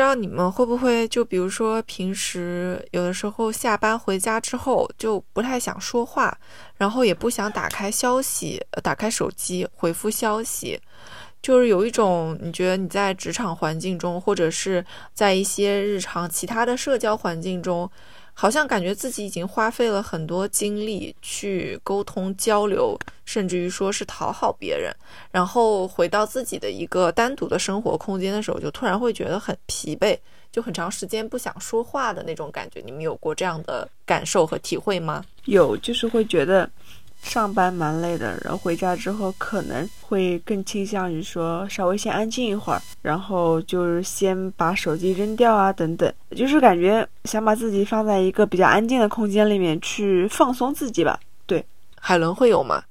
不知道你们会不会就比如说平时有的时候下班回家之后就不太想说话，然后也不想打开消息，打开手机回复消息，就是有一种你觉得你在职场环境中，或者是在一些日常其他的社交环境中。好像感觉自己已经花费了很多精力去沟通交流，甚至于说是讨好别人，然后回到自己的一个单独的生活空间的时候，就突然会觉得很疲惫，就很长时间不想说话的那种感觉。你们有过这样的感受和体会吗？有，就是会觉得。上班蛮累的，然后回家之后可能会更倾向于说稍微先安静一会儿，然后就是先把手机扔掉啊等等，就是感觉想把自己放在一个比较安静的空间里面去放松自己吧。对，海伦会有吗？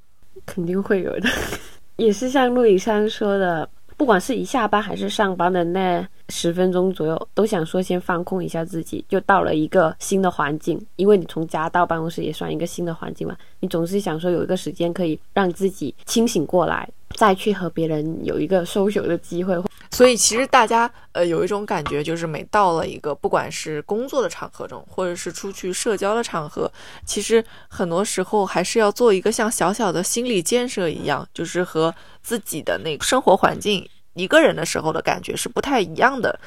肯定会有的，也是像陆以山说的。不管是一下班还是上班的那十分钟左右，都想说先放空一下自己，就到了一个新的环境，因为你从家到办公室也算一个新的环境嘛，你总是想说有一个时间可以让自己清醒过来，再去和别人有一个收手的机会。所以其实大家呃有一种感觉，就是每到了一个不管是工作的场合中，或者是出去社交的场合，其实很多时候还是要做一个像小小的心理建设一样，就是和自己的那个生活环境一个人的时候的感觉是不太一样的。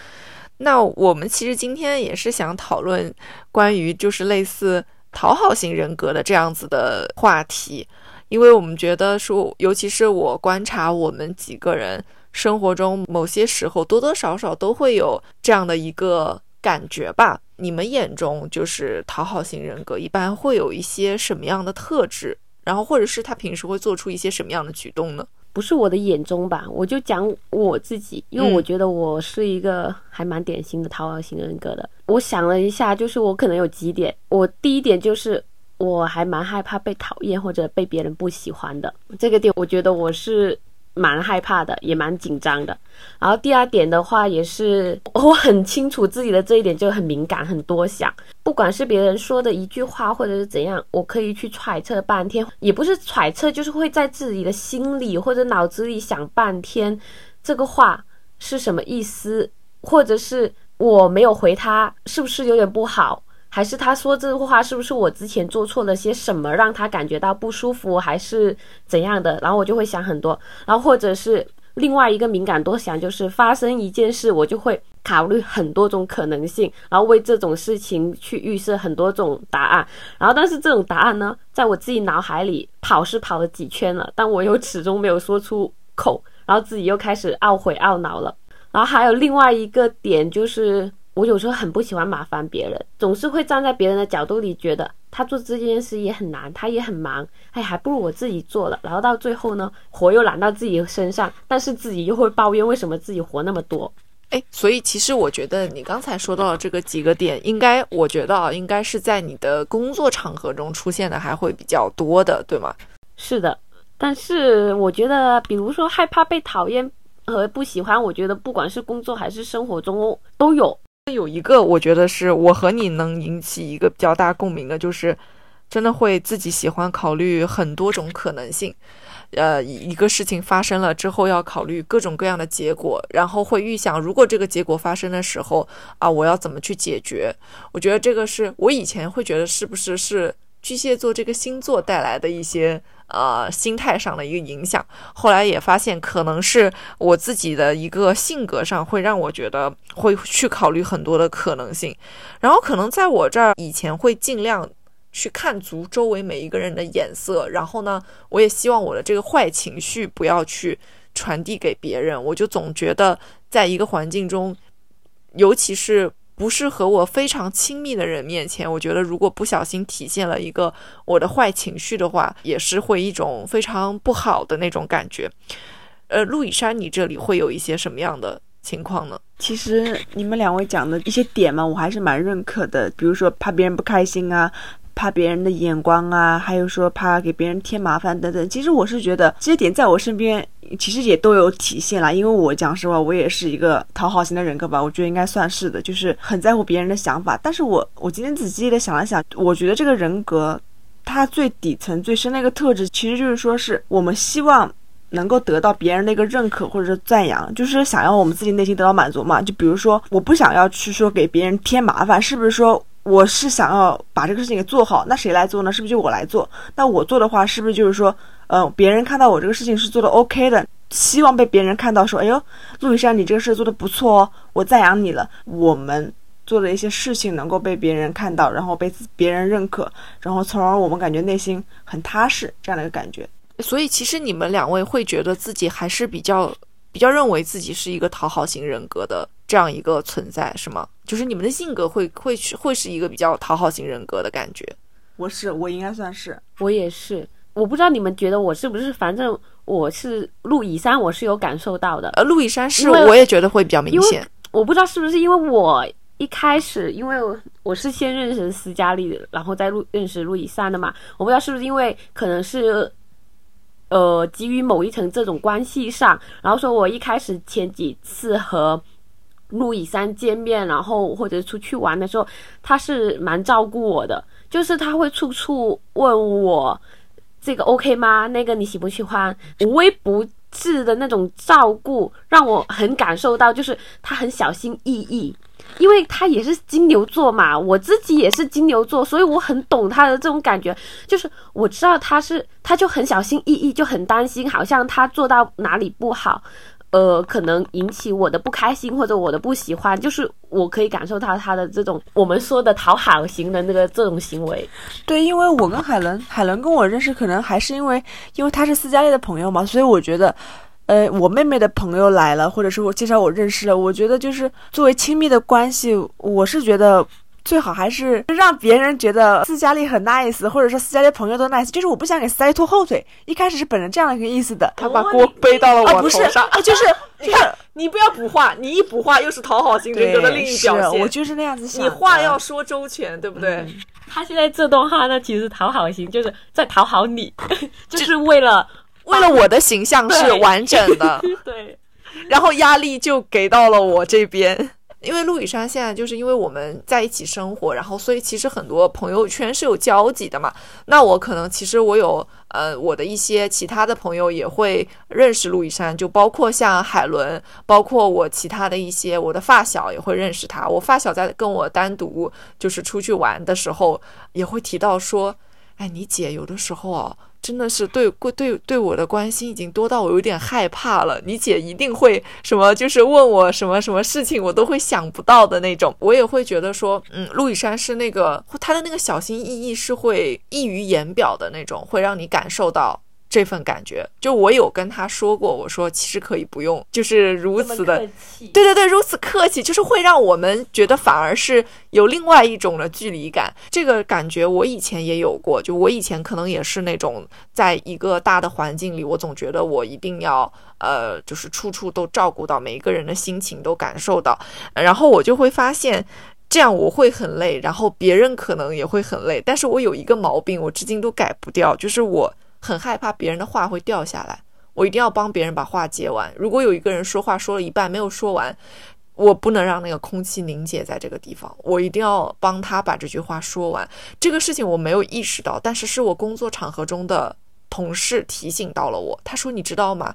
那我们其实今天也是想讨论关于就是类似讨好型人格的这样子的话题，因为我们觉得说，尤其是我观察我们几个人。生活中某些时候多多少少都会有这样的一个感觉吧？你们眼中就是讨好型人格，一般会有一些什么样的特质？然后或者是他平时会做出一些什么样的举动呢？不是我的眼中吧，我就讲我自己，因为我觉得我是一个还蛮典型的讨好型人格的。我想了一下，就是我可能有几点。我第一点就是我还蛮害怕被讨厌或者被别人不喜欢的，这个点我觉得我是。蛮害怕的，也蛮紧张的。然后第二点的话，也是 我很清楚自己的这一点就很敏感，很多想。不管是别人说的一句话，或者是怎样，我可以去揣测半天，也不是揣测，就是会在自己的心里或者脑子里想半天，这个话是什么意思，或者是我没有回他，是不是有点不好？还是他说这话是不是我之前做错了些什么，让他感觉到不舒服，还是怎样的？然后我就会想很多，然后或者是另外一个敏感多想，就是发生一件事，我就会考虑很多种可能性，然后为这种事情去预设很多种答案。然后但是这种答案呢，在我自己脑海里跑是跑了几圈了，但我又始终没有说出口，然后自己又开始懊悔懊恼了。然后还有另外一个点就是。我有时候很不喜欢麻烦别人，总是会站在别人的角度里，觉得他做这件事也很难，他也很忙，哎，还不如我自己做了。然后到最后呢，活又揽到自己身上，但是自己又会抱怨为什么自己活那么多。哎，所以其实我觉得你刚才说到的这个几个点，应该我觉得啊，应该是在你的工作场合中出现的还会比较多的，对吗？是的，但是我觉得，比如说害怕被讨厌和不喜欢，我觉得不管是工作还是生活中都有。有一个，我觉得是我和你能引起一个比较大共鸣的，就是真的会自己喜欢考虑很多种可能性。呃，一个事情发生了之后，要考虑各种各样的结果，然后会预想，如果这个结果发生的时候啊，我要怎么去解决？我觉得这个是我以前会觉得是不是是巨蟹座这个星座带来的一些。呃，心态上的一个影响，后来也发现可能是我自己的一个性格上，会让我觉得会去考虑很多的可能性。然后可能在我这儿以前会尽量去看足周围每一个人的眼色，然后呢，我也希望我的这个坏情绪不要去传递给别人。我就总觉得在一个环境中，尤其是。不是和我非常亲密的人面前，我觉得如果不小心体现了一个我的坏情绪的话，也是会一种非常不好的那种感觉。呃，陆以山，你这里会有一些什么样的情况呢？其实你们两位讲的一些点嘛，我还是蛮认可的。比如说怕别人不开心啊，怕别人的眼光啊，还有说怕给别人添麻烦等等。其实我是觉得这些点在我身边其实也都有体现啦。因为我讲实话，我也是一个讨好型的人格吧，我觉得应该算是的，就是很在乎别人的想法。但是我我今天仔细的想了想，我觉得这个人格它最底层最深的一个特质，其实就是说是我们希望。能够得到别人的一个认可或者是赞扬，就是想要我们自己内心得到满足嘛。就比如说，我不想要去说给别人添麻烦，是不是说我是想要把这个事情给做好？那谁来做呢？是不是就我来做？那我做的话，是不是就是说，呃，别人看到我这个事情是做的 OK 的，希望被别人看到说，哎呦，陆雨山，你这个事做的不错哦，我赞扬你了。我们做的一些事情能够被别人看到，然后被别人认可，然后从而我们感觉内心很踏实，这样的一个感觉。所以，其实你们两位会觉得自己还是比较比较认为自己是一个讨好型人格的这样一个存在，是吗？就是你们的性格会会会是一个比较讨好型人格的感觉。我是，我应该算是，我也是。我不知道你们觉得我是不是，反正我是陆以山，我是有感受到的。呃，陆以山是，我也觉得会比较明显。我不知道是不是因为我一开始，因为我是先认识斯嘉丽，然后再陆认识陆以山的嘛。我不知道是不是因为可能是。呃，基于某一层这种关系上，然后说我一开始前几次和路易山见面，然后或者出去玩的时候，他是蛮照顾我的，就是他会处处问我这个 OK 吗？那个你喜不喜欢？无微不至的那种照顾，让我很感受到，就是他很小心翼翼。因为他也是金牛座嘛，我自己也是金牛座，所以我很懂他的这种感觉。就是我知道他是，他就很小心翼翼，就很担心，好像他做到哪里不好，呃，可能引起我的不开心或者我的不喜欢。就是我可以感受到他的这种我们说的讨好型的那个这种行为。对，因为我跟海伦，海伦跟我认识，可能还是因为，因为他是斯嘉丽的朋友嘛，所以我觉得。呃，我妹妹的朋友来了，或者是我介绍我认识了，我觉得就是作为亲密的关系，我是觉得最好还是让别人觉得斯嘉丽很 nice，或者说斯嘉丽朋友都 nice，就是我不想给斯嘉丽拖后腿。一开始是本着这样的一个意思的，他把锅背到了我头上，啊就是你看，你不要补话，你一补话又是讨好型人格的另一表现。我就是那样子想，你话要说周全，对不对？他现在这段话呢，其实讨好型，就是在讨好你，就是为了。为了我的形象是完整的，对，然后压力就给到了我这边。因为陆羽山现在就是因为我们在一起生活，然后所以其实很多朋友圈是有交集的嘛。那我可能其实我有呃我的一些其他的朋友也会认识陆羽山，就包括像海伦，包括我其他的一些我的发小也会认识他。我发小在跟我单独就是出去玩的时候，也会提到说，哎，你姐有的时候啊。真的是对过对对我的关心已经多到我有点害怕了。你姐一定会什么，就是问我什么什么事情，我都会想不到的那种。我也会觉得说，嗯，陆雨山是那个他的那个小心翼翼是会溢于言表的那种，会让你感受到。这份感觉，就我有跟他说过，我说其实可以不用，就是如此的，对对对，如此客气，就是会让我们觉得反而是有另外一种的距离感。这个感觉我以前也有过，就我以前可能也是那种，在一个大的环境里，我总觉得我一定要呃，就是处处都照顾到每一个人的心情都感受到，然后我就会发现这样我会很累，然后别人可能也会很累。但是我有一个毛病，我至今都改不掉，就是我。很害怕别人的话会掉下来，我一定要帮别人把话接完。如果有一个人说话说了一半没有说完，我不能让那个空气凝结在这个地方，我一定要帮他把这句话说完。这个事情我没有意识到，但是是我工作场合中的同事提醒到了我。他说：“你知道吗？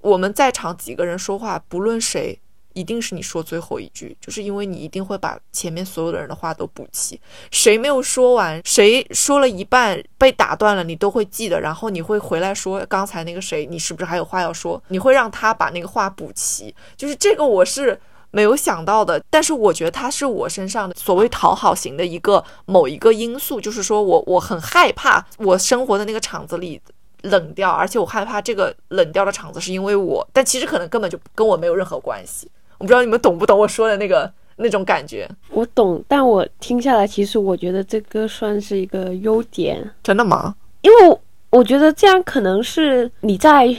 我们在场几个人说话，不论谁。”一定是你说最后一句，就是因为你一定会把前面所有的人的话都补齐。谁没有说完，谁说了一半被打断了，你都会记得。然后你会回来说刚才那个谁，你是不是还有话要说？你会让他把那个话补齐。就是这个我是没有想到的，但是我觉得他是我身上的所谓讨好型的一个某一个因素，就是说我我很害怕我生活的那个场子里冷掉，而且我害怕这个冷掉的场子是因为我，但其实可能根本就跟我没有任何关系。我不知道你们懂不懂我说的那个那种感觉。我懂，但我听下来，其实我觉得这个算是一个优点。真的吗？因为我觉得这样可能是你在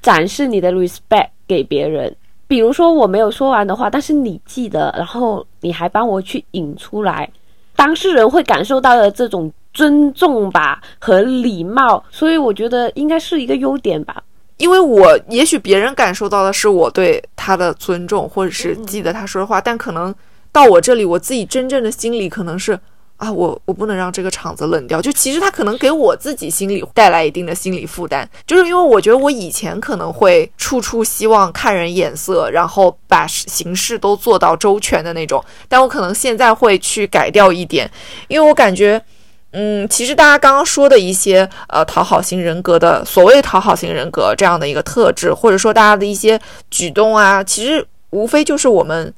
展示你的 respect 给别人。比如说我没有说完的话，但是你记得，然后你还帮我去引出来，当事人会感受到的这种尊重吧和礼貌，所以我觉得应该是一个优点吧。因为我也许别人感受到的是我对他的尊重，或者是记得他说的话，但可能到我这里，我自己真正的心里可能是啊，我我不能让这个场子冷掉。就其实他可能给我自己心里带来一定的心理负担，就是因为我觉得我以前可能会处处希望看人眼色，然后把形式都做到周全的那种，但我可能现在会去改掉一点，因为我感觉。嗯，其实大家刚刚说的一些呃讨好型人格的所谓讨好型人格这样的一个特质，或者说大家的一些举动啊，其实无非就是我们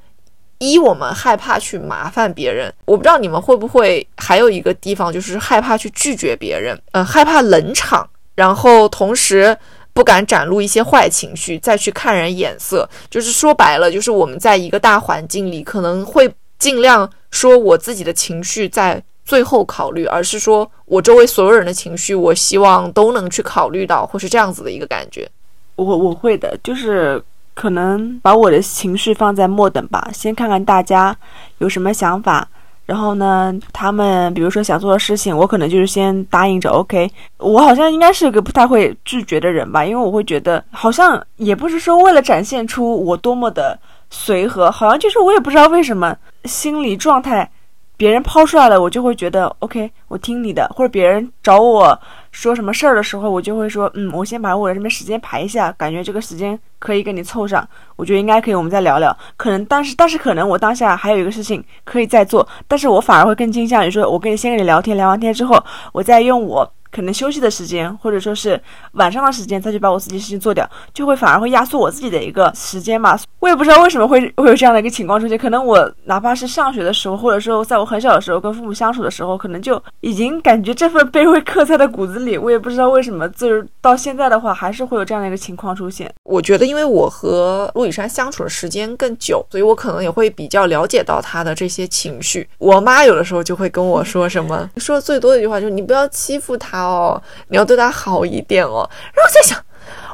一我们害怕去麻烦别人，我不知道你们会不会还有一个地方就是害怕去拒绝别人，嗯，害怕冷场，然后同时不敢展露一些坏情绪，再去看人眼色，就是说白了，就是我们在一个大环境里可能会尽量说我自己的情绪在。最后考虑，而是说我周围所有人的情绪，我希望都能去考虑到，或是这样子的一个感觉。我我会的，就是可能把我的情绪放在末等吧，先看看大家有什么想法，然后呢，他们比如说想做的事情，我可能就是先答应着。OK，我好像应该是个不太会拒绝的人吧，因为我会觉得好像也不是说为了展现出我多么的随和，好像就是我也不知道为什么心理状态。别人抛出来了，我就会觉得 OK，我听你的。或者别人找我说什么事儿的时候，我就会说，嗯，我先把我的这边时间排一下，感觉这个时间可以跟你凑上，我觉得应该可以，我们再聊聊。可能，但是，但是可能我当下还有一个事情可以再做，但是我反而会更倾向于说，我跟你先跟你聊天，聊完天之后，我再用我。可能休息的时间，或者说是晚上的时间，再去把我自己事情做掉，就会反而会压缩我自己的一个时间嘛。我也不知道为什么会会有这样的一个情况出现。可能我哪怕是上学的时候，或者说在我很小的时候跟父母相处的时候，可能就已经感觉这份卑微刻在了骨子里。我也不知道为什么，就是到现在的话，还是会有这样的一个情况出现。我觉得，因为我和陆羽山相处的时间更久，所以我可能也会比较了解到他的这些情绪。我妈有的时候就会跟我说什么，说的最多的一句话就是：“你不要欺负他。”哦，你要对他好一点哦。然后在想，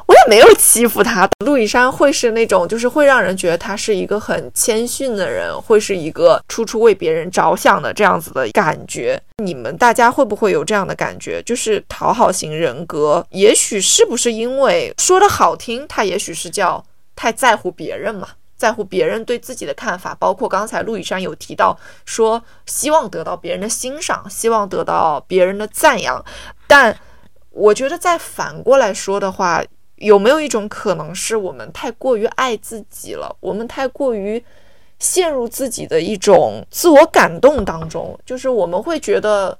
我也没有欺负他。陆以山会是那种，就是会让人觉得他是一个很谦逊的人，会是一个处处为别人着想的这样子的感觉。你们大家会不会有这样的感觉？就是讨好型人格，也许是不是因为说的好听，他也许是叫太在乎别人嘛。在乎别人对自己的看法，包括刚才陆以山有提到说，希望得到别人的欣赏，希望得到别人的赞扬。但我觉得再反过来说的话，有没有一种可能是我们太过于爱自己了？我们太过于陷入自己的一种自我感动当中，就是我们会觉得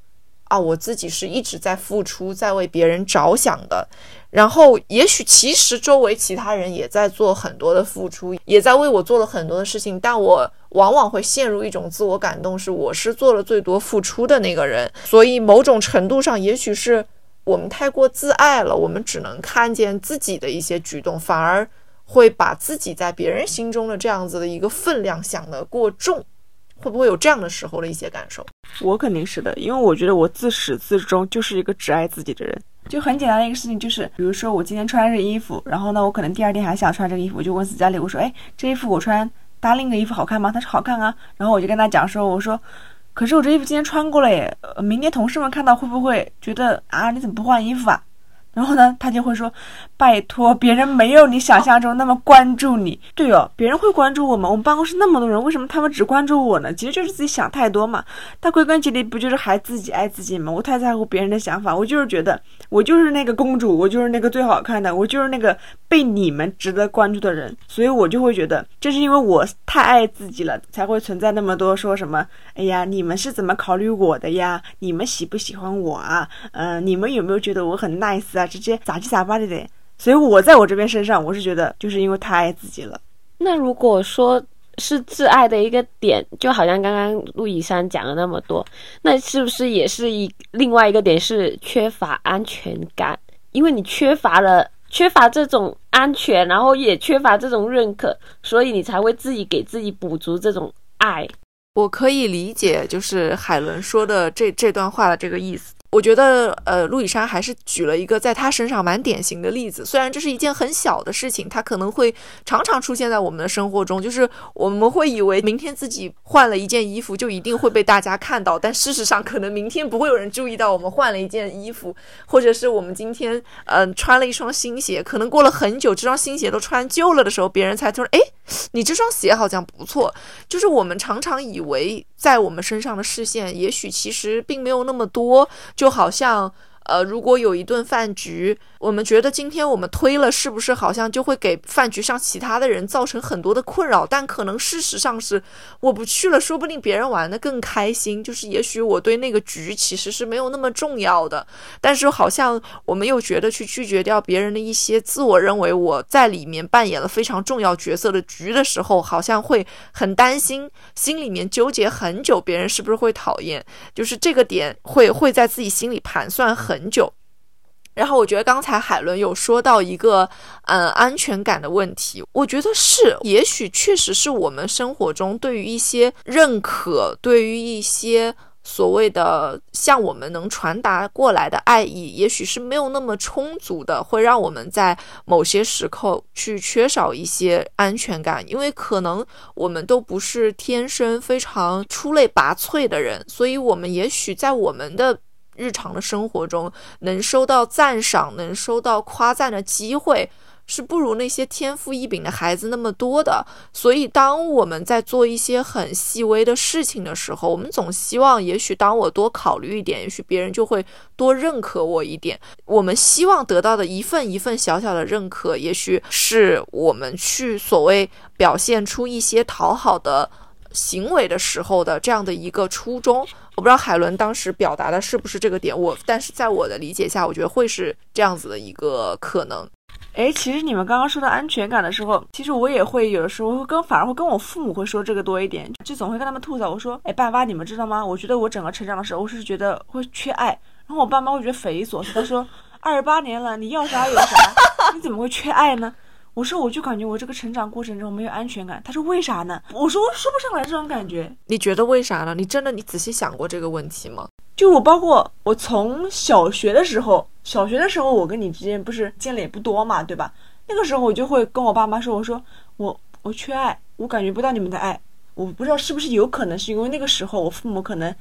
啊，我自己是一直在付出，在为别人着想的。然后，也许其实周围其他人也在做很多的付出，也在为我做了很多的事情，但我往往会陷入一种自我感动，是我是做了最多付出的那个人。所以，某种程度上，也许是我们太过自爱了，我们只能看见自己的一些举动，反而会把自己在别人心中的这样子的一个分量想得过重。会不会有这样的时候的一些感受？我肯定是的，因为我觉得我自始至终就是一个只爱自己的人。就很简单的一个事情，就是比如说我今天穿这衣服，然后呢，我可能第二天还想穿这个衣服，我就问斯嘉丽，我说，哎，这衣服我穿搭另一个衣服好看吗？他说好看啊。然后我就跟他讲说，我说，可是我这衣服今天穿过了耶，明天同事们看到会不会觉得啊，你怎么不换衣服啊？然后呢，他就会说：“拜托，别人没有你想象中那么关注你。对哦，别人会关注我吗？我们办公室那么多人，为什么他们只关注我呢？其实就是自己想太多嘛。但归根结底，不就是还自己爱自己吗？我太在乎别人的想法，我就是觉得我就是那个公主，我就是那个最好看的，我就是那个被你们值得关注的人。所以我就会觉得，这是因为我太爱自己了，才会存在那么多说什么。哎呀，你们是怎么考虑我的呀？你们喜不喜欢我啊？嗯，你们有没有觉得我很 nice 啊？直接杂七杂八的得，所以我在我这边身上，我是觉得就是因为太爱自己了。那如果说是挚爱的一个点，就好像刚刚陆以山讲了那么多，那是不是也是一另外一个点是缺乏安全感？因为你缺乏了缺乏这种安全，然后也缺乏这种认可，所以你才会自己给自己补足这种爱。我可以理解，就是海伦说的这这段话的这个意思。我觉得，呃，陆以山还是举了一个在他身上蛮典型的例子。虽然这是一件很小的事情，他可能会常常出现在我们的生活中。就是我们会以为明天自己换了一件衣服，就一定会被大家看到，但事实上，可能明天不会有人注意到我们换了一件衣服，或者是我们今天，嗯，穿了一双新鞋，可能过了很久，这双新鞋都穿旧了的时候，别人才说，哎，你这双鞋好像不错。就是我们常常以为在我们身上的视线，也许其实并没有那么多。就好像，呃，如果有一顿饭局。我们觉得今天我们推了，是不是好像就会给饭局上其他的人造成很多的困扰？但可能事实上是我不去了，说不定别人玩的更开心。就是也许我对那个局其实是没有那么重要的，但是好像我们又觉得去拒绝掉别人的一些自我认为我在里面扮演了非常重要角色的局的时候，好像会很担心，心里面纠结很久，别人是不是会讨厌？就是这个点会会在自己心里盘算很很久。然后我觉得刚才海伦有说到一个，嗯，安全感的问题。我觉得是，也许确实是我们生活中对于一些认可，对于一些所谓的向我们能传达过来的爱意，也许是没有那么充足的，会让我们在某些时刻去缺少一些安全感。因为可能我们都不是天生非常出类拔萃的人，所以我们也许在我们的。日常的生活中，能收到赞赏、能收到夸赞的机会，是不如那些天赋异禀的孩子那么多的。所以，当我们在做一些很细微的事情的时候，我们总希望，也许当我多考虑一点，也许别人就会多认可我一点。我们希望得到的一份一份小小的认可，也许是我们去所谓表现出一些讨好的。行为的时候的这样的一个初衷，我不知道海伦当时表达的是不是这个点。我但是在我的理解下，我觉得会是这样子的一个可能。哎，其实你们刚刚说到安全感的时候，其实我也会有的时候会跟反而会跟我父母会说这个多一点，就总会跟他们吐槽。我说，哎，爸妈，你们知道吗？我觉得我整个成长的时候我是觉得会缺爱，然后我爸妈会觉得匪夷所思。他说，二十八年了，你要啥有啥，你怎么会缺爱呢？我说，我就感觉我这个成长过程中没有安全感。他说，为啥呢？我说我，说不上来这种感觉。你觉得为啥呢？你真的你仔细想过这个问题吗？就我包括我从小学的时候，小学的时候我跟你之间不是见了也不多嘛，对吧？那个时候我就会跟我爸妈说，我说我我缺爱，我感觉不到你们的爱。我不知道是不是有可能是因为那个时候我父母可能。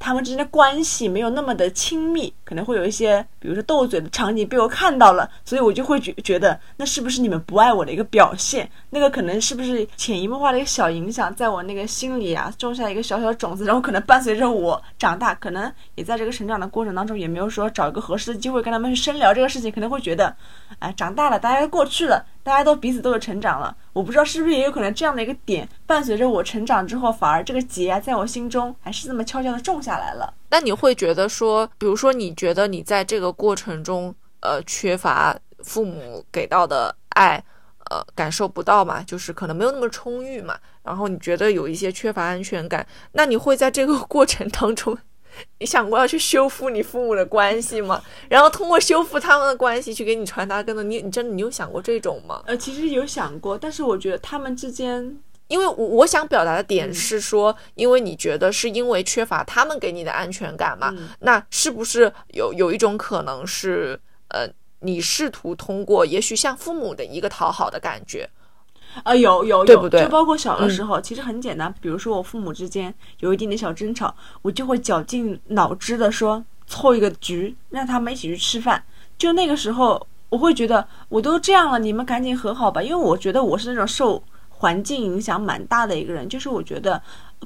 他们之间的关系没有那么的亲密，可能会有一些，比如说斗嘴的场景被我看到了，所以我就会觉觉得，那是不是你们不爱我的一个表现？那个可能是不是潜移默化的一个小影响，在我那个心里啊种下一个小小的种子，然后可能伴随着我长大，可能也在这个成长的过程当中，也没有说找一个合适的机会跟他们去深聊这个事情，可能会觉得，哎，长大了，大家都过去了。大家都彼此都有成长了，我不知道是不是也有可能这样的一个点，伴随着我成长之后，反而这个结啊，在我心中还是这么悄悄的种下来了。那你会觉得说，比如说你觉得你在这个过程中，呃，缺乏父母给到的爱，呃，感受不到嘛？就是可能没有那么充裕嘛？然后你觉得有一些缺乏安全感，那你会在这个过程当中？你想过要去修复你父母的关系吗？然后通过修复他们的关系去给你传达更多。你你真的你有想过这种吗？呃，其实有想过，但是我觉得他们之间，因为我我想表达的点是说，因为你觉得是因为缺乏他们给你的安全感嘛？那是不是有有一种可能是，呃，你试图通过也许像父母的一个讨好的感觉？啊，有有有，就包括小的时候，其实很简单。比如说我父母之间有一点点小争吵，我就会绞尽脑汁的说凑一个局，让他们一起去吃饭。就那个时候，我会觉得我都这样了，你们赶紧和好吧。因为我觉得我是那种受环境影响蛮大的一个人，就是我觉得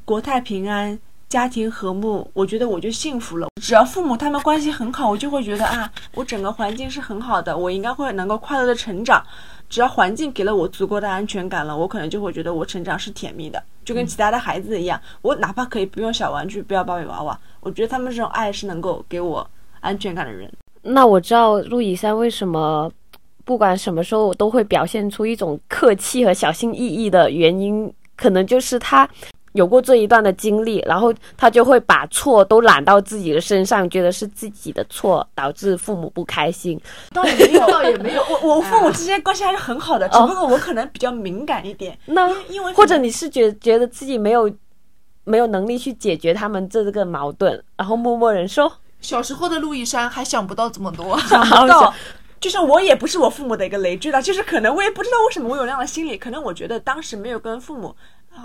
国泰平安。家庭和睦，我觉得我就幸福了。只要父母他们关系很好，我就会觉得啊，我整个环境是很好的，我应该会能够快乐的成长。只要环境给了我足够的安全感了，我可能就会觉得我成长是甜蜜的，就跟其他的孩子一样。我哪怕可以不用小玩具，不要芭比娃娃，我觉得他们这种爱是能够给我安全感的人。那我知道陆以山为什么不管什么时候都会表现出一种客气和小心翼翼的原因，可能就是他。有过这一段的经历，然后他就会把错都揽到自己的身上，觉得是自己的错导致父母不开心。倒也没有，倒也没有。我我父母之间关系还是很好的，只不过我可能比较敏感一点。那因为或者你是觉觉得自己没有没有能力去解决他们这个矛盾，然后默默忍受。小时候的路易山还想不到这么多，想不到。就是我也不是我父母的一个累赘了，就是可能我也不知道为什么我有那样的心理，可能我觉得当时没有跟父母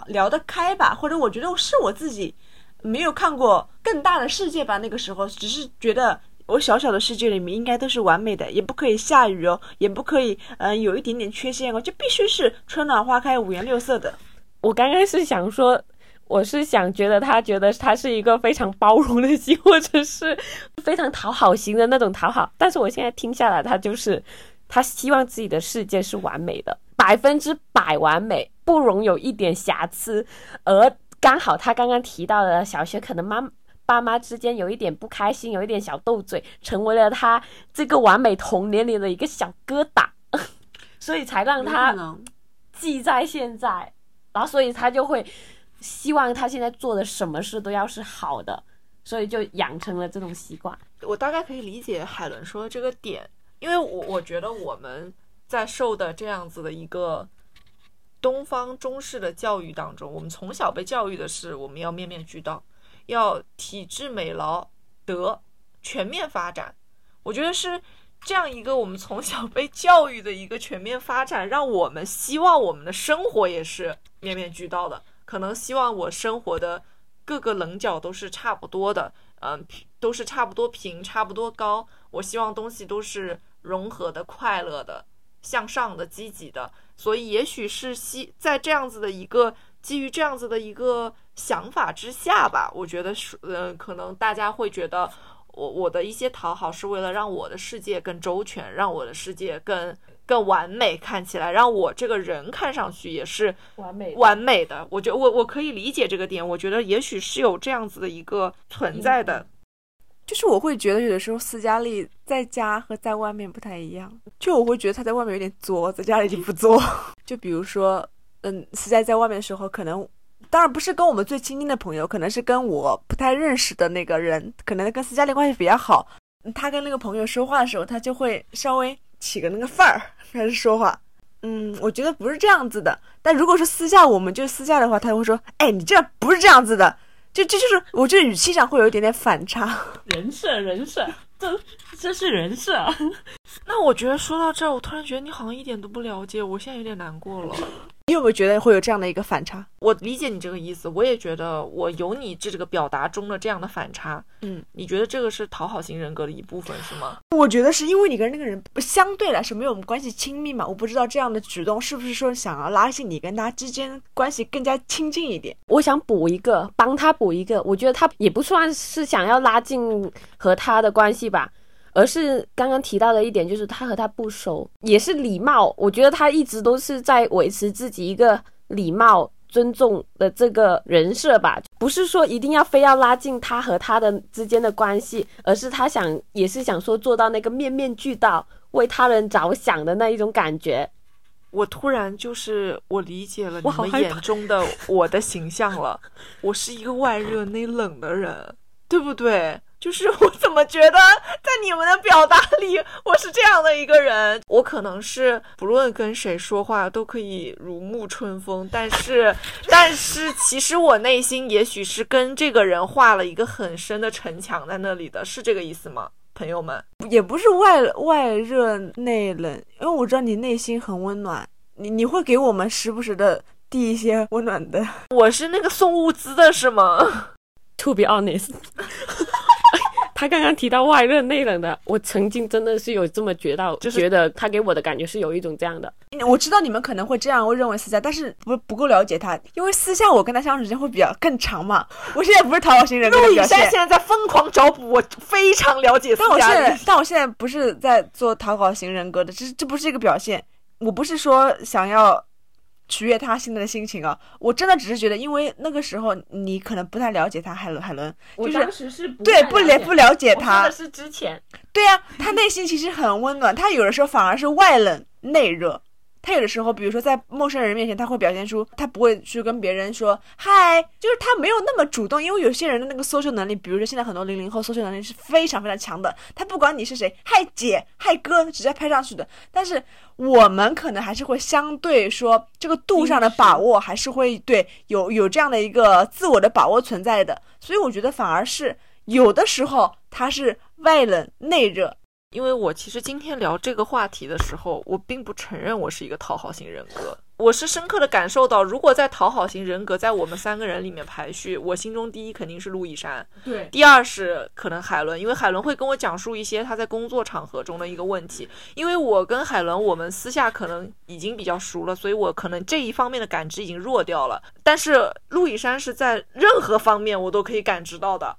聊得开吧，或者我觉得是我自己没有看过更大的世界吧。那个时候只是觉得我小小的世界里面应该都是完美的，也不可以下雨哦，也不可以嗯有一点点缺陷哦，就必须是春暖花开、五颜六色的。我刚刚是想说。我是想觉得他觉得他是一个非常包容的型，或者是非常讨好型的那种讨好。但是我现在听下来，他就是他希望自己的世界是完美的，百分之百完美，不容有一点瑕疵。而刚好他刚刚提到的小学可能妈爸妈之间有一点不开心，有一点小斗嘴，成为了他这个完美童年里的一个小疙瘩，所以才让他记在现在，然后所以他就会。希望他现在做的什么事都要是好的，所以就养成了这种习惯。我大概可以理解海伦说的这个点，因为我我觉得我们在受的这样子的一个东方中式的教育当中，我们从小被教育的是我们要面面俱到，要体质美劳德全面发展。我觉得是这样一个我们从小被教育的一个全面发展，让我们希望我们的生活也是面面俱到的。可能希望我生活的各个棱角都是差不多的，嗯，都是差不多平、差不多高。我希望东西都是融合的、快乐的、向上的、积极的。所以，也许是希在这样子的一个基于这样子的一个想法之下吧，我觉得是，嗯，可能大家会觉得我我的一些讨好是为了让我的世界更周全，让我的世界更。更完美看起来，让我这个人看上去也是完美完美的。我觉得我我可以理解这个点，我觉得也许是有这样子的一个存在的。就是我会觉得有的时候斯嘉丽在家和在外面不太一样，就我会觉得她在外面有点作，在家里就不作。就比如说，嗯，斯嘉在外面的时候，可能当然不是跟我们最亲近的朋友，可能是跟我不太认识的那个人，可能跟斯嘉丽关系比较好。他跟那个朋友说话的时候，他就会稍微。起个那个范儿开始说话，嗯，我觉得不是这样子的。但如果是私下，我们就私下的话，他会说：“哎，你这样不是这样子的。”就这就是，我觉得语气上会有一点点反差。人设，人设，这这是人设。那我觉得说到这儿，我突然觉得你好像一点都不了解，我现在有点难过了。你有没有觉得会有这样的一个反差？我理解你这个意思，我也觉得我有你这这个表达中的这样的反差。嗯，你觉得这个是讨好型人格的一部分是吗？我觉得是因为你跟那个人相对来说没有我们关系亲密嘛，我不知道这样的举动是不是说想要拉近你跟他之间关系更加亲近一点。我想补一个，帮他补一个，我觉得他也不算是想要拉近和他的关系吧。而是刚刚提到的一点，就是他和他不熟，也是礼貌。我觉得他一直都是在维持自己一个礼貌、尊重的这个人设吧，不是说一定要非要拉近他和他的之间的关系，而是他想，也是想说做到那个面面俱到、为他人着想的那一种感觉。我突然就是我理解了你们眼中的我的形象了，我是一个外热内冷的人，对不对？就是我怎么觉得在你们的表达里，我是这样的一个人。我可能是不论跟谁说话都可以如沐春风，但是，但是其实我内心也许是跟这个人画了一个很深的城墙在那里的，是这个意思吗，朋友们？也不是外外热内冷，因为我知道你内心很温暖，你你会给我们时不时的递一些温暖的。我是那个送物资的是吗？To be honest。他刚刚提到外热内冷的，我曾经真的是有这么觉得，就觉得他给我的感觉是有一种这样的。我知道你们可能会这样会认为私下，但是不不够了解他，因为私下我跟他相处时间会比较更长嘛。我现在不是讨好型人格的表现，现在在疯狂找补，我非常了解。但我现在，但我现在不是在做讨好型人格的，这这不是一个表现。我不是说想要。取悦他现在的心情啊！我真的只是觉得，因为那个时候你可能不太了解他，海伦，海伦，我当时是对不了不了解他，是之前，对呀，他内心其实很温暖，他有的时候反而是外冷内热。他有的时候，比如说在陌生人面前，他会表现出他不会去跟别人说嗨，就是他没有那么主动。因为有些人的那个搜 l 能力，比如说现在很多零零后搜 l 能力是非常非常强的，他不管你是谁，嗨姐、嗨哥，直接拍上去的。但是我们可能还是会相对说这个度上的把握，还是会对有有这样的一个自我的把握存在的。所以我觉得反而是有的时候他是外冷内热。因为我其实今天聊这个话题的时候，我并不承认我是一个讨好型人格。我是深刻的感受到，如果在讨好型人格在我们三个人里面排序，我心中第一肯定是陆亦山，对，第二是可能海伦，因为海伦会跟我讲述一些他在工作场合中的一个问题。因为我跟海伦我们私下可能已经比较熟了，所以我可能这一方面的感知已经弱掉了。但是陆亦山是在任何方面我都可以感知到的。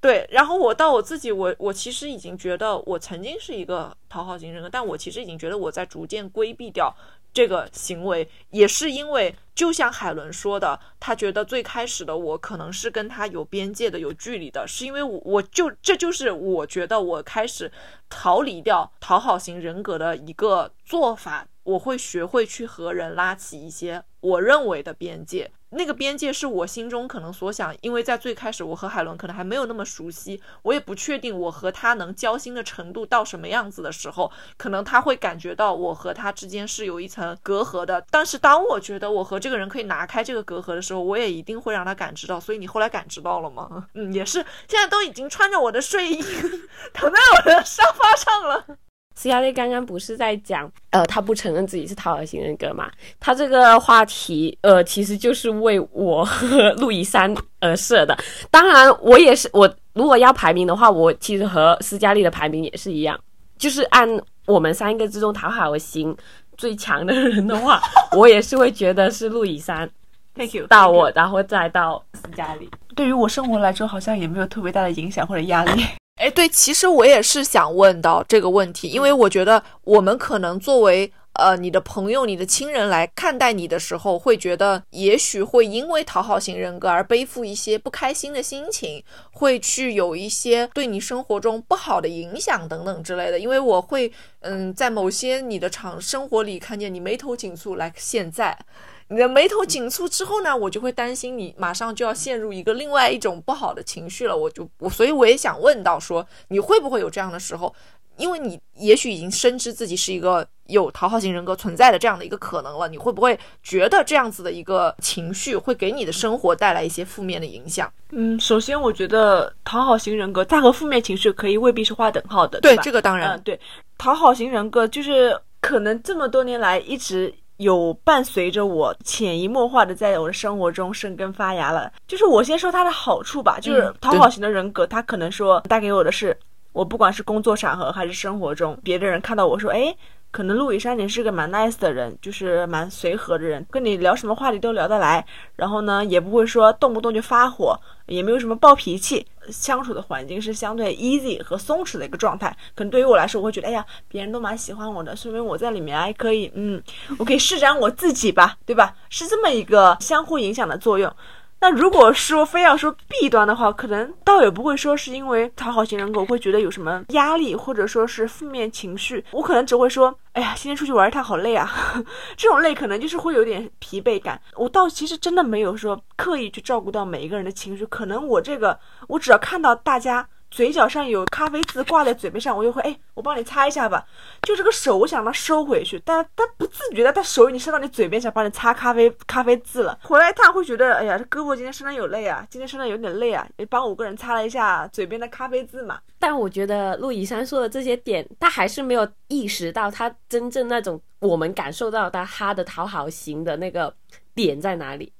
对，然后我到我自己，我我其实已经觉得我曾经是一个讨好型人格，但我其实已经觉得我在逐渐规避掉这个行为，也是因为就像海伦说的，他觉得最开始的我可能是跟他有边界的、有距离的，是因为我我就这就是我觉得我开始逃离掉讨好型人格的一个做法，我会学会去和人拉起一些我认为的边界。那个边界是我心中可能所想，因为在最开始我和海伦可能还没有那么熟悉，我也不确定我和他能交心的程度到什么样子的时候，可能他会感觉到我和他之间是有一层隔阂的。但是当我觉得我和这个人可以拿开这个隔阂的时候，我也一定会让他感知到。所以你后来感知到了吗？嗯，也是，现在都已经穿着我的睡衣 躺在我的沙发上了。斯嘉丽刚刚不是在讲，呃，他不承认自己是讨好型人格嘛？他这个话题，呃，其实就是为我和路易山而设的。当然，我也是，我如果要排名的话，我其实和斯嘉丽的排名也是一样，就是按我们三个之中讨好型最强的人的话，我也是会觉得是路易山。Thank you，到我，然后再到斯嘉丽。对于我生活来说，好像也没有特别大的影响或者压力。哎，对，其实我也是想问到这个问题，因为我觉得我们可能作为呃你的朋友、你的亲人来看待你的时候，会觉得也许会因为讨好型人格而背负一些不开心的心情，会去有一些对你生活中不好的影响等等之类的。因为我会嗯在某些你的场生活里看见你眉头紧蹙，like 现在。你的眉头紧蹙之后呢，我就会担心你马上就要陷入一个另外一种不好的情绪了。我就我，所以我也想问到说，你会不会有这样的时候？因为你也许已经深知自己是一个有讨好型人格存在的这样的一个可能了，你会不会觉得这样子的一个情绪会给你的生活带来一些负面的影响？嗯，首先我觉得讨好型人格它和负面情绪可以未必是划等号的，对吧？这个当然，嗯，对，讨好型人格就是可能这么多年来一直。有伴随着我潜移默化的在我的生活中生根发芽了。就是我先说它的好处吧，就是讨好型的人格，他可能说带给我的是，我不管是工作场合还是生活中，别的人看到我说，哎。可能陆羽山你是个蛮 nice 的人，就是蛮随和的人，跟你聊什么话题都聊得来。然后呢，也不会说动不动就发火，也没有什么暴脾气，相处的环境是相对 easy 和松弛的一个状态。可能对于我来说，我会觉得，哎呀，别人都蛮喜欢我的，说明我在里面还可以，嗯，我可以施展我自己吧，对吧？是这么一个相互影响的作用。那如果说非要说弊端的话，可能倒也不会说是因为讨好型人格会觉得有什么压力，或者说是负面情绪。我可能只会说，哎呀，今天出去玩一趟好累啊，这种累可能就是会有点疲惫感。我倒其实真的没有说刻意去照顾到每一个人的情绪，可能我这个我只要看到大家。嘴角上有咖啡渍挂在嘴边上，我就会哎，我帮你擦一下吧。就这个手，我想它收回去，但他不自觉的，他手已经伸到你嘴边，想帮你擦咖啡咖啡渍了。回来他会觉得，哎呀，这胳膊今天身上有累啊，今天身上有点累啊，也帮五个人擦了一下嘴边的咖啡渍嘛。但我觉得陆以山说的这些点，他还是没有意识到他真正那种我们感受到他他的讨好型的那个点在哪里。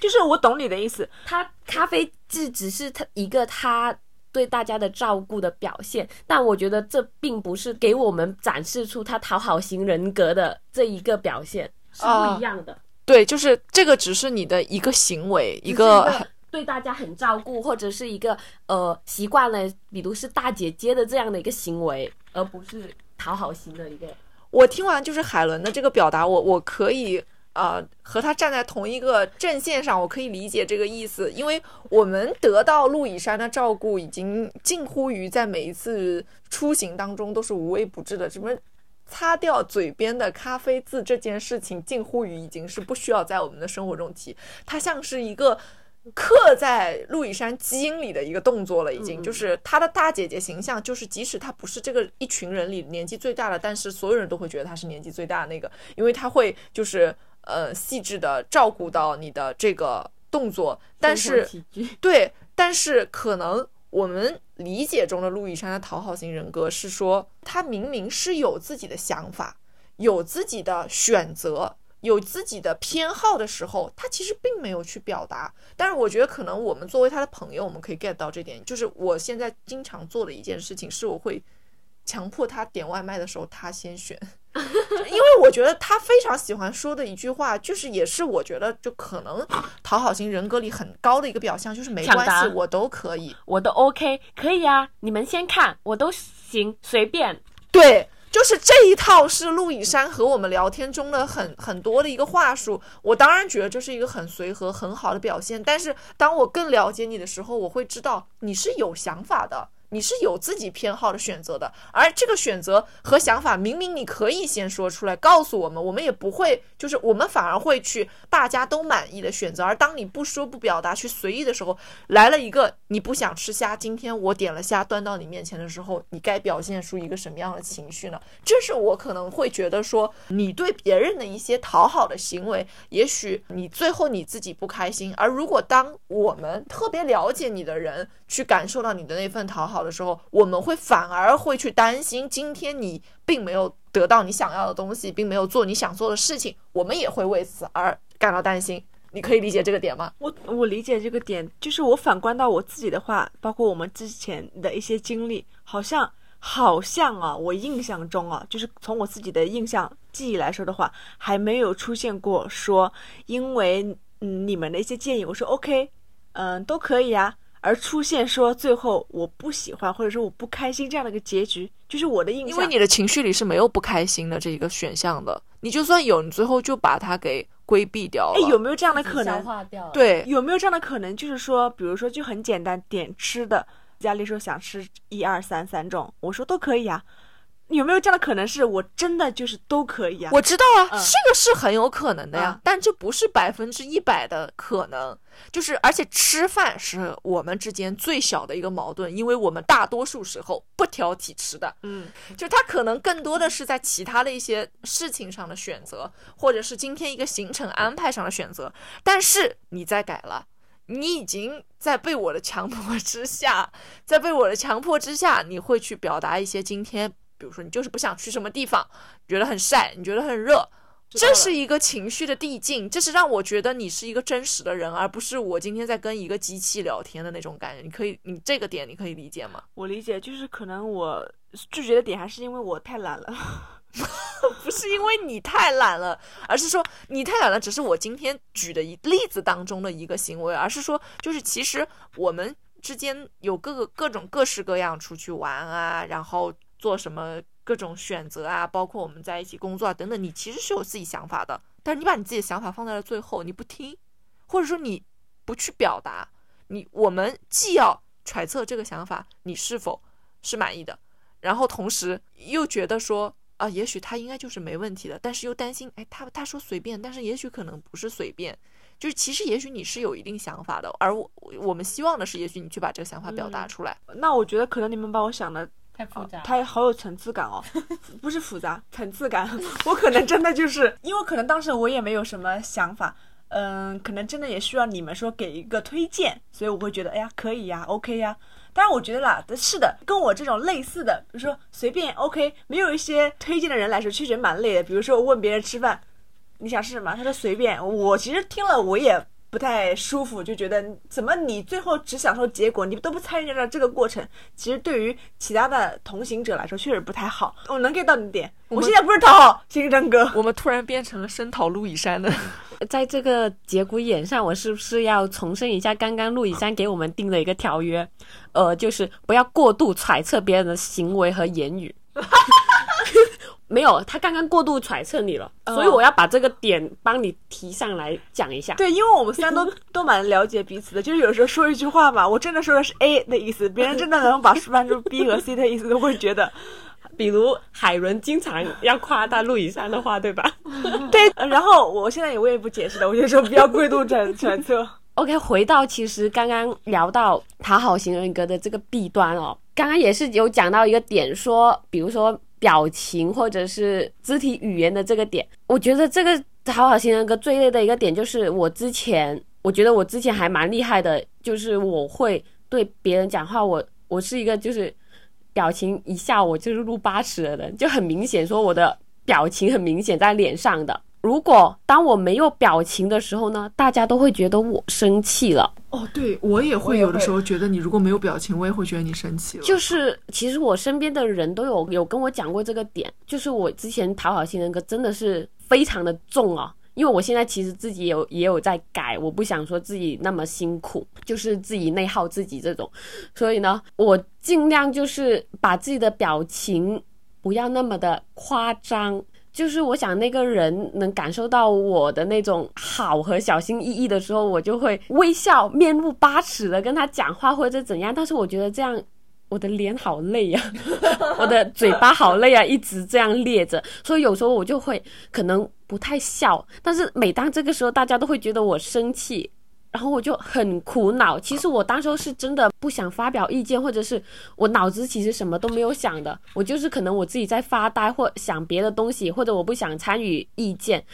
就是我懂你的意思，他咖啡渍只是他一个他。对大家的照顾的表现，但我觉得这并不是给我们展示出他讨好型人格的这一个表现，是不一样的。对，就是这个只是你的一个行为，一个对大家很照顾，或者是一个呃习惯了，比如是大姐姐的这样的一个行为，而不是讨好型的一个。我听完就是海伦的这个表达，我我可以。呃，和他站在同一个阵线上，我可以理解这个意思，因为我们得到陆以山的照顾，已经近乎于在每一次出行当中都是无微不至的。什么擦掉嘴边的咖啡渍这件事情，近乎于已经是不需要在我们的生活中提，它像是一个刻在陆以山基因里的一个动作了，已经就是他的大姐姐形象，就是即使他不是这个一群人里年纪最大的，但是所有人都会觉得他是年纪最大的那个，因为他会就是。呃，细致的照顾到你的这个动作，但是 对，但是可能我们理解中的路易山的讨好型人格是说，他明明是有自己的想法，有自己的选择，有自己的偏好的时候，他其实并没有去表达。但是我觉得，可能我们作为他的朋友，我们可以 get 到这点。就是我现在经常做的一件事情，是我会强迫他点外卖的时候，他先选。因为我觉得他非常喜欢说的一句话，就是也是我觉得就可能讨好型人格里很高的一个表象，就是没关系，我都可以。我都 OK，可以啊，你们先看，我都行，随便。对，就是这一套是陆以山和我们聊天中的很很多的一个话术。我当然觉得这是一个很随和、很好的表现，但是当我更了解你的时候，我会知道你是有想法的。你是有自己偏好的选择的，而这个选择和想法，明明你可以先说出来告诉我们，我们也不会，就是我们反而会去大家都满意的选择。而当你不说不表达，去随意的时候，来了一个你不想吃虾，今天我点了虾端到你面前的时候，你该表现出一个什么样的情绪呢？这是我可能会觉得说，你对别人的一些讨好的行为，也许你最后你自己不开心。而如果当我们特别了解你的人去感受到你的那份讨好的时候，我们会反而会去担心，今天你并没有得到你想要的东西，并没有做你想做的事情，我们也会为此而感到担心。你可以理解这个点吗？我我理解这个点，就是我反观到我自己的话，包括我们之前的一些经历，好像好像啊，我印象中啊，就是从我自己的印象记忆来说的话，还没有出现过说因为嗯你们的一些建议，我说 OK，嗯都可以啊，而出现说最后我不喜欢或者说我不开心这样的一个结局，就是我的印象。因为你的情绪里是没有不开心的这一个选项的，你就算有，你最后就把它给规避掉了。哎，有没有这样的可消能？化掉。对，有没有这样的可能？就是说，比如说，就很简单，点吃的，家里说想吃一二三三种，我说都可以啊。有没有这样的可能？是我真的就是都可以啊？我知道啊，嗯这个是很有可能的呀，嗯但这不是百分之一百的可能。就是，而且吃饭是我们之间最小的一个矛盾，因为我们大多数时候不挑剔吃的，嗯，就他可能更多的是在其他的一些事情上的选择，或者是今天一个行程安排上的选择。但是你在改了，你已经在被我的强迫之下，在被我的强迫之下，你会去表达一些今天，比如说你就是不想去什么地方，觉得很晒，你觉得很热。这是一个情绪的递进，这是让我觉得你是一个真实的人，而不是我今天在跟一个机器聊天的那种感觉。你可以，你这个点你可以理解吗？我理解，就是可能我拒绝的点还是因为我太懒了。不是因为你太懒了，而是说你太懒了，只是我今天举的一例子当中的一个行为，而是说，就是其实我们之间有各个各种各式各样出去玩啊，然后做什么各种选择啊，包括我们在一起工作啊等等，你其实是有自己想法的，但是你把你自己的想法放在了最后，你不听，或者说你不去表达，你我们既要揣测这个想法你是否是满意的，然后同时又觉得说。啊，也许他应该就是没问题的，但是又担心，哎，他他说随便，但是也许可能不是随便，就是其实也许你是有一定想法的，而我我们希望的是，也许你去把这个想法表达出来。那我觉得可能你们把我想的太复杂。它好有层次感哦，不是复杂，层次感。我可能真的就是 因为可能当时我也没有什么想法，嗯，可能真的也需要你们说给一个推荐，所以我会觉得，哎呀，可以呀，OK 呀。但是，我觉得啦，是的，跟我这种类似的，比如说随便 OK，没有一些推荐的人来说，确实蛮累的。比如说我问别人吃饭，你想吃什么？他说随便。我其实听了我也不太舒服，就觉得怎么你最后只享受结果，你都不参与到这个过程，其实对于其他的同行者来说确实不太好。我能 get 到你点，我们现在不是讨好新人哥，我们突然变成了声讨陆以山的，在这个节骨眼上，我是不是要重申一下刚刚陆以山给我们定的一个条约？呃，就是不要过度揣测别人的行为和言语。没有，他刚刚过度揣测你了，所以我要把这个点帮你提上来讲一下。对，因为我们三都 都蛮了解彼此的，就是有时候说一句话嘛，我真的说的是 A 的意思，别人真的能把翻出 B 和 C 的意思，都会觉得 比如海伦经常要夸大陆以山的话，对吧 对。呃然后我现在也我也不解释了，我就说不要过度揣揣测。？OK，回到其实刚刚聊到讨好型人格的这个弊端哦，刚刚也是有讲到一个点说，比如说表情或者是肢体语言的这个点，我觉得这个讨好型人格最累的一个点就是我之前，我觉得我之前还蛮厉害的，就是我会对别人讲话，我我是一个就是表情一下我就是录八尺的人，就很明显说我的表情很明显在脸上的。如果当我没有表情的时候呢，大家都会觉得我生气了。哦，对我也会有的时候觉得你如果没有表情，我也会觉得你生气了。就是其实我身边的人都有有跟我讲过这个点，就是我之前讨好型人格真的是非常的重啊。因为我现在其实自己有也有在改，我不想说自己那么辛苦，就是自己内耗自己这种，所以呢，我尽量就是把自己的表情不要那么的夸张，就是我想那个人能感受到我的那种好和小心翼翼的时候，我就会微笑、面露八尺的跟他讲话或者怎样，但是我觉得这样。我的脸好累呀，我的嘴巴好累啊，一直这样咧着，所以有时候我就会可能不太笑。但是每当这个时候，大家都会觉得我生气，然后我就很苦恼。其实我当时候是真的不想发表意见，或者是我脑子其实什么都没有想的，我就是可能我自己在发呆或想别的东西，或者我不想参与意见。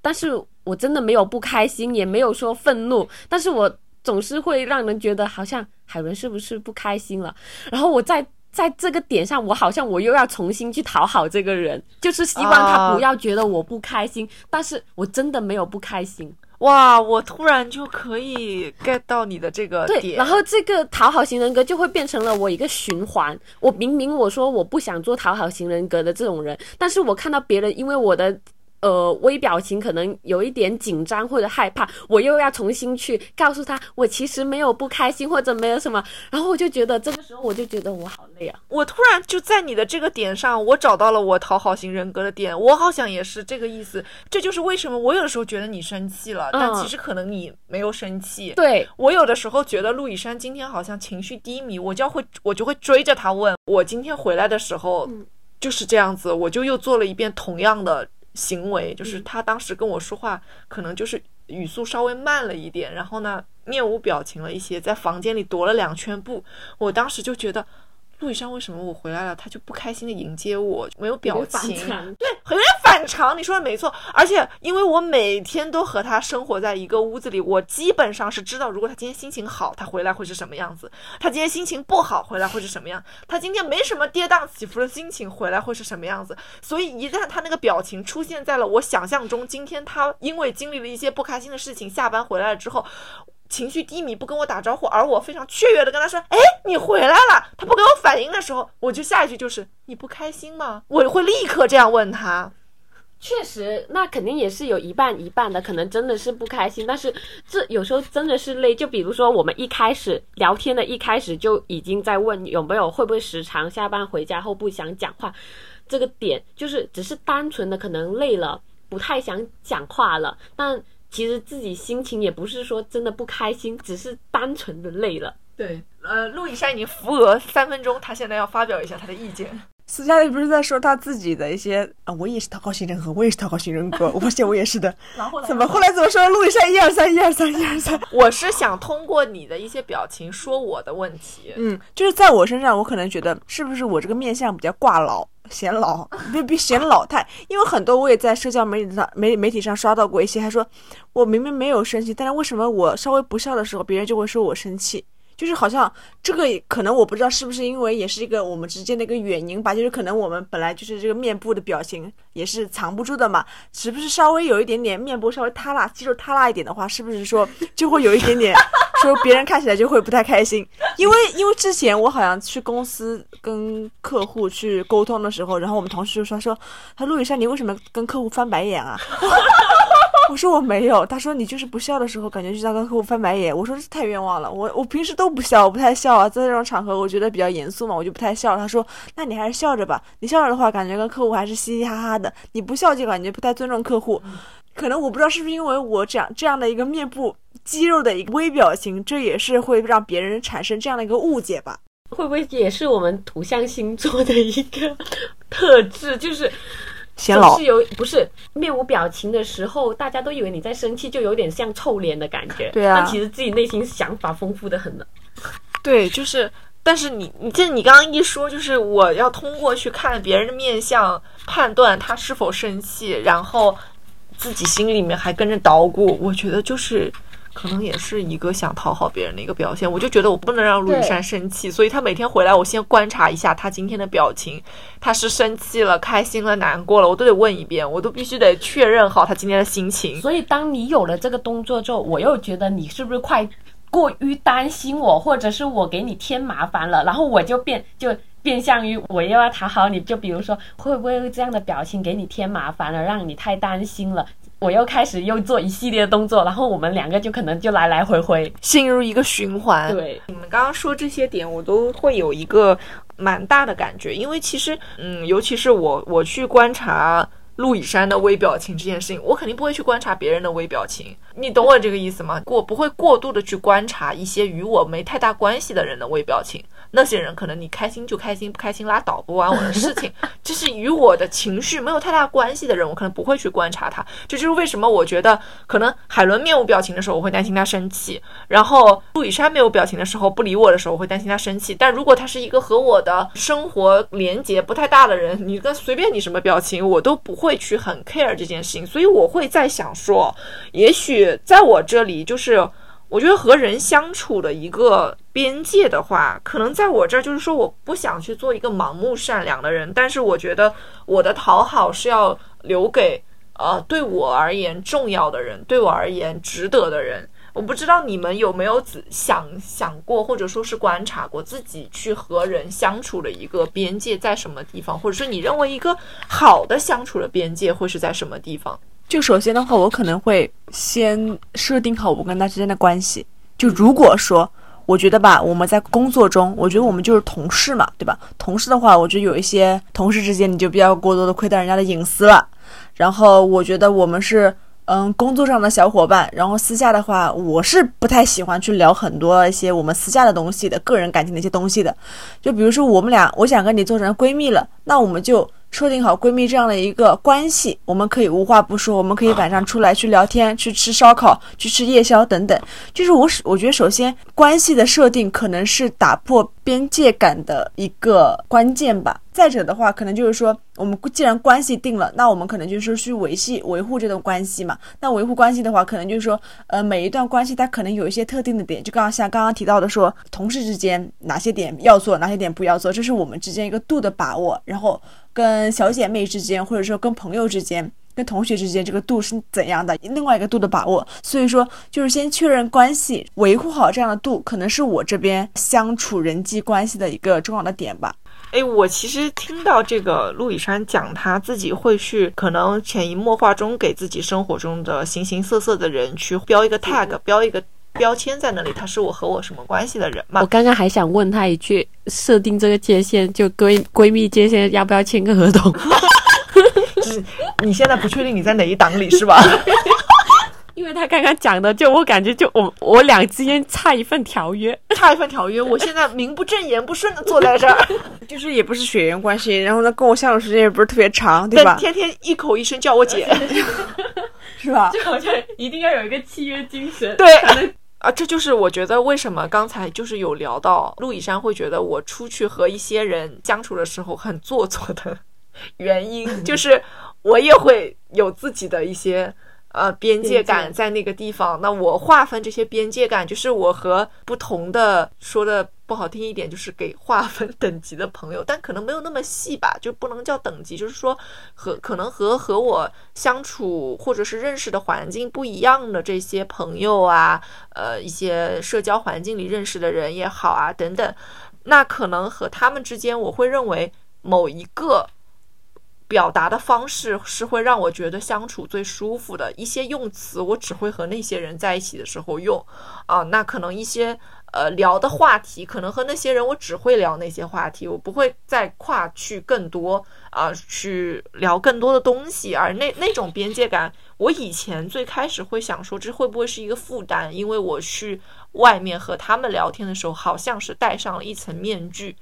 但是我真的没有不开心，也没有说愤怒，但是我。总是会让人觉得好像海伦是不是不开心了？然后我在在这个点上，我好像我又要重新去讨好这个人，就是希望他不要觉得我不开心。但是我真的没有不开心。哇，我突然就可以 get 到你的这个点。然后这个讨好型人格就会变成了我一个循环。我明明我说我不想做讨好型人格的这种人，但是我看到别人因为我的。呃，微表情可能有一点紧张或者害怕，我又要重新去告诉他，我其实没有不开心或者没有什么，然后我就觉得这个时候我就觉得我好累啊。我突然就在你的这个点上，我找到了我讨好型人格的点，我好像也是这个意思。这就是为什么我有的时候觉得你生气了，但其实可能你没有生气。对我有的时候觉得陆以山今天好像情绪低迷，我就会我就会追着他问，我今天回来的时候就是这样子，我就又做了一遍同样的。行为就是他当时跟我说话，可能就是语速稍微慢了一点，然后呢，面无表情了一些，在房间里踱了两圈步。我当时就觉得。陆羽山为什么我回来了，他就不开心的迎接我，没有表情，对，有点反常。你说的没错，而且因为我每天都和他生活在一个屋子里，我基本上是知道，如果他今天心情好，他回来会是什么样子；他今天心情不好，回来会是什么样；他今天没什么跌宕起伏的心情，回来会是什么样子。所以一旦他那个表情出现在了我想象中，今天他因为经历了一些不开心的事情，下班回来了之后。情绪低迷，不跟我打招呼，而我非常雀跃的跟他说：“哎，你回来了。”他不给我反应的时候，我就下一句就是：“你不开心吗？”我会立刻这样问他。确实，那肯定也是有一半一半的，可能真的是不开心。但是这有时候真的是累。就比如说，我们一开始聊天的一开始就已经在问有没有会不会时常下班回家后不想讲话，这个点就是只是单纯的可能累了，不太想讲话了，但。其实自己心情也不是说真的不开心，只是单纯的累了。对，呃，陆以山已经扶额三分钟，他现在要发表一下他的意见。私下里不是在说他自己的一些啊，我也是讨好型人格，我也是讨好型人格，我发现我也是的。然后怎么后来怎么说？陆一山一二三，一二三，一二三。我是想通过你的一些表情说我的问题。嗯，就是在我身上，我可能觉得是不是我这个面相比较挂老。显老，别别显老态，因为很多我也在社交媒体上媒媒体上刷到过一些，他说我明明没有生气，但是为什么我稍微不笑的时候，别人就会说我生气？就是好像这个可能我不知道是不是因为也是一个我们之间的一个原因吧，就是可能我们本来就是这个面部的表情也是藏不住的嘛，是不是稍微有一点点面部稍微塌拉，肌肉塌拉一点的话，是不是说 就会有一点点说别人看起来就会不太开心？因为因为之前我好像去公司跟客户去沟通的时候，然后我们同事就说说，他陆雨山你为什么跟客户翻白眼啊？我说我没有，他说你就是不笑的时候，感觉就像跟客户翻白眼。我说这太冤枉了，我我平时都不笑，我不太笑啊，在这种场合我觉得比较严肃嘛，我就不太笑。他说那你还是笑着吧，你笑着的话，感觉跟客户还是嘻嘻哈哈的，你不笑就感觉不太尊重客户。可能我不知道是不是因为我这样这样的一个面部肌肉的一个微表情，这也是会让别人产生这样的一个误解吧？会不会也是我们土象星座的一个特质，就是？总是有不是面无表情的时候，大家都以为你在生气，就有点像臭脸的感觉。对啊，但其实自己内心想法丰富的很呢。对，就是，但是你你这你刚刚一说，就是我要通过去看别人的面相判断他是否生气，然后自己心里面还跟着捣鼓，我觉得就是。可能也是一个想讨好别人的一个表现。我就觉得我不能让陆羽山生气，所以他每天回来，我先观察一下他今天的表情，他是生气了、开心了、难过了，我都得问一遍，我都必须得确认好他今天的心情。所以当你有了这个动作之后，我又觉得你是不是快过于担心我，或者是我给你添麻烦了，然后我就变就。变相于我又要讨好你，就比如说会不会这样的表情给你添麻烦了，让你太担心了？我又开始又做一系列的动作，然后我们两个就可能就来来回回进入一个循环。对，你们刚刚说这些点，我都会有一个蛮大的感觉，因为其实，嗯，尤其是我我去观察陆以山的微表情这件事情，我肯定不会去观察别人的微表情，你懂我这个意思吗？我不会过度的去观察一些与我没太大关系的人的微表情。那些人可能你开心就开心，不开心拉倒，不关我的事情。这是与我的情绪没有太大关系的人，我可能不会去观察他。这就是为什么我觉得可能海伦面无表情的时候，我会担心他生气；然后陆雨山没有表情的时候，不理我的时候，我会担心他生气。但如果他是一个和我的生活连接不太大的人，你跟随便你什么表情，我都不会去很 care 这件事情。所以我会在想说，也许在我这里就是。我觉得和人相处的一个边界的话，可能在我这儿就是说，我不想去做一个盲目善良的人，但是我觉得我的讨好是要留给呃对我而言重要的人，对我而言值得的人。我不知道你们有没有仔想想过，或者说是观察过自己去和人相处的一个边界在什么地方，或者说你认为一个好的相处的边界会是在什么地方？就首先的话，我可能会先设定好我跟他之间的关系。就如果说，我觉得吧，我们在工作中，我觉得我们就是同事嘛，对吧？同事的话，我觉得有一些同事之间，你就不要过多的窥探人家的隐私了。然后，我觉得我们是。嗯，工作上的小伙伴，然后私下的话，我是不太喜欢去聊很多一些我们私下的东西的，个人感情的一些东西的。就比如说我们俩，我想跟你做成闺蜜了，那我们就设定好闺蜜这样的一个关系，我们可以无话不说，我们可以晚上出来去聊天，去吃烧烤，去吃夜宵等等。就是我，我觉得首先关系的设定可能是打破边界感的一个关键吧。再者的话，可能就是说，我们既然关系定了，那我们可能就是去维系、维护这段关系嘛。那维护关系的话，可能就是说，呃，每一段关系它可能有一些特定的点，就刚刚像刚刚提到的，说同事之间哪些点要做，哪些点不要做，这是我们之间一个度的把握。然后跟小姐妹之间，或者说跟朋友之间、跟同学之间，这个度是怎样的？另外一个度的把握。所以说，就是先确认关系，维护好这样的度，可能是我这边相处人际关系的一个重要的点吧。哎，我其实听到这个陆以山讲他自己会去，可能潜移默化中给自己生活中的形形色色的人去标一个 tag，标一个标签在那里，他是我和我什么关系的人嘛？我刚刚还想问他一句，设定这个界限，就闺闺蜜界限要不要签个合同？就 是你现在不确定你在哪一档里 是吧？因为他刚刚讲的，就我感觉，就我我俩之间差一份条约，差一份条约，我现在名不正言不顺的坐在这儿，就是也不是血缘关系，然后呢，跟我相处时间也不是特别长，对吧？天天一口一声叫我姐，是吧？就好像一定要有一个契约精神，对啊，这就是我觉得为什么刚才就是有聊到陆以山会觉得我出去和一些人相处的时候很做作的原因，就是我也会有自己的一些。呃，边界感在那个地方。那我划分这些边界感，就是我和不同的，说的不好听一点，就是给划分等级的朋友，但可能没有那么细吧，就不能叫等级，就是说和可能和和我相处或者是认识的环境不一样的这些朋友啊，呃，一些社交环境里认识的人也好啊，等等，那可能和他们之间，我会认为某一个。表达的方式是会让我觉得相处最舒服的一些用词，我只会和那些人在一起的时候用，啊，那可能一些呃聊的话题，可能和那些人我只会聊那些话题，我不会再跨去更多啊，去聊更多的东西，而那那种边界感，我以前最开始会想说这会不会是一个负担，因为我去外面和他们聊天的时候，好像是戴上了一层面具。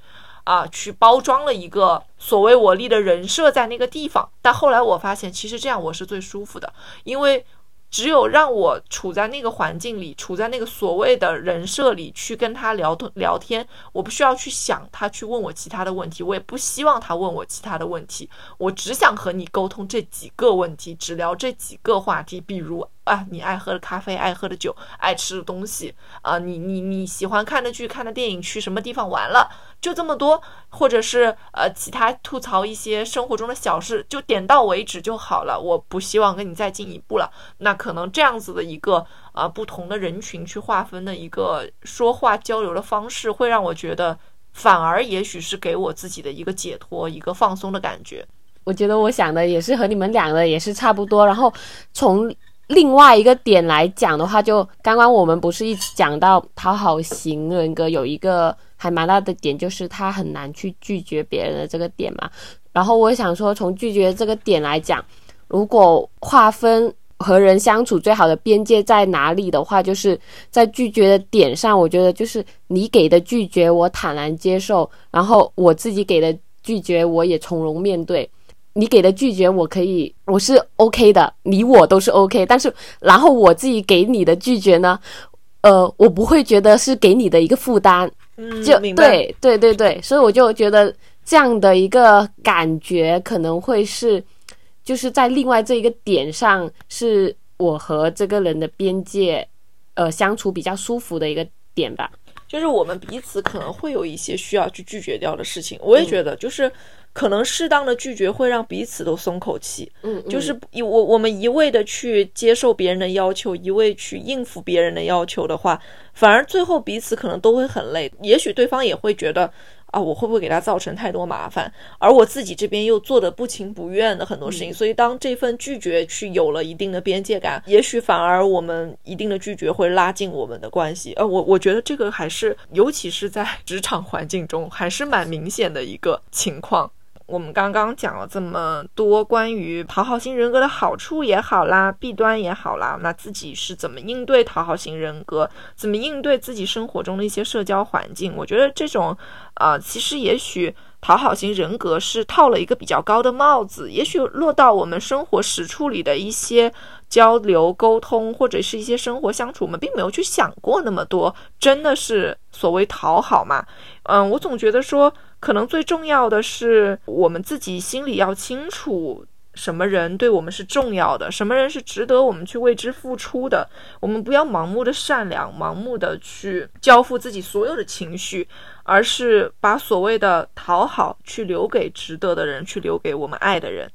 啊，去包装了一个所谓我立的人设在那个地方，但后来我发现，其实这样我是最舒服的，因为只有让我处在那个环境里，处在那个所谓的人设里去跟他聊聊天，我不需要去想他去问我其他的问题，我也不希望他问我其他的问题，我只想和你沟通这几个问题，只聊这几个话题，比如啊，你爱喝的咖啡、爱喝的酒、爱吃的东西啊，你你你喜欢看的剧、看的电影、去什么地方玩了，就这么多，或者是呃其他吐槽一些生活中的小事，就点到为止就好了。我不希望跟你再进一步了。那可能这样子的一个啊不同的人群去划分的一个说话交流的方式，会让我觉得反而也许是给我自己的一个解脱、一个放松的感觉。我觉得我想的也是和你们俩的也是差不多。然后从另外一个点来讲的话，就刚刚我们不是一直讲到讨好型人格有一个还蛮大的点，就是他很难去拒绝别人的这个点嘛。然后我想说，从拒绝这个点来讲，如果划分和人相处最好的边界在哪里的话，就是在拒绝的点上，我觉得就是你给的拒绝我坦然接受，然后我自己给的拒绝我也从容面对。你给的拒绝我可以，我是 OK 的，你我都是 OK。但是，然后我自己给你的拒绝呢，呃，我不会觉得是给你的一个负担，嗯，就。对对对对，所以我就觉得这样的一个感觉可能会是，就是在另外这一个点上，是我和这个人的边界，呃，相处比较舒服的一个点吧。就是我们彼此可能会有一些需要去拒绝掉的事情，我也觉得，就是可能适当的拒绝会让彼此都松口气。嗯，嗯就是一我我们一味的去接受别人的要求，一味去应付别人的要求的话，反而最后彼此可能都会很累。也许对方也会觉得啊，我会不会给他造成太多麻烦？而我自己这边又做的不情不愿的很多事情，所以当这份拒绝去有了一定的边界感，也许反而我们一定的拒绝会拉近我们的关系。呃，我我觉得这个还是，尤其是在职场环境中，还是蛮明显的一个情况。我们刚刚讲了这么多关于讨好型人格的好处也好啦，弊端也好啦，那自己是怎么应对讨好型人格，怎么应对自己生活中的一些社交环境？我觉得这种，呃，其实也许讨好型人格是套了一个比较高的帽子，也许落到我们生活实处里的一些交流沟通或者是一些生活相处，我们并没有去想过那么多，真的是所谓讨好嘛？嗯，我总觉得说。可能最重要的是，我们自己心里要清楚，什么人对我们是重要的，什么人是值得我们去为之付出的。我们不要盲目的善良，盲目的去交付自己所有的情绪，而是把所谓的讨好去留给值得的人，去留给我们爱的人。